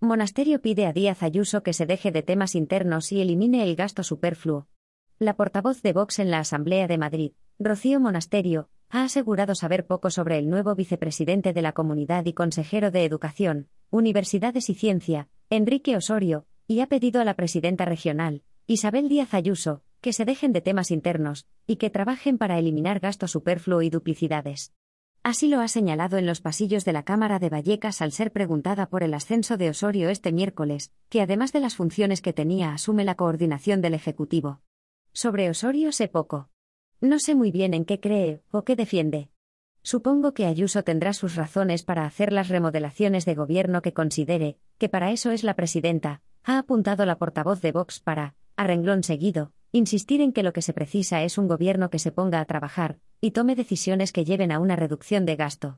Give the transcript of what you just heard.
Monasterio pide a Díaz Ayuso que se deje de temas internos y elimine el gasto superfluo. La portavoz de Vox en la Asamblea de Madrid, Rocío Monasterio, ha asegurado saber poco sobre el nuevo vicepresidente de la Comunidad y consejero de Educación, Universidades y Ciencia, Enrique Osorio, y ha pedido a la presidenta regional, Isabel Díaz Ayuso, que se dejen de temas internos, y que trabajen para eliminar gasto superfluo y duplicidades. Así lo ha señalado en los pasillos de la Cámara de Vallecas al ser preguntada por el ascenso de Osorio este miércoles, que además de las funciones que tenía asume la coordinación del Ejecutivo. Sobre Osorio sé poco. No sé muy bien en qué cree o qué defiende. Supongo que Ayuso tendrá sus razones para hacer las remodelaciones de gobierno que considere, que para eso es la presidenta, ha apuntado la portavoz de Vox para, a renglón seguido, insistir en que lo que se precisa es un gobierno que se ponga a trabajar, y tome decisiones que lleven a una reducción de gasto.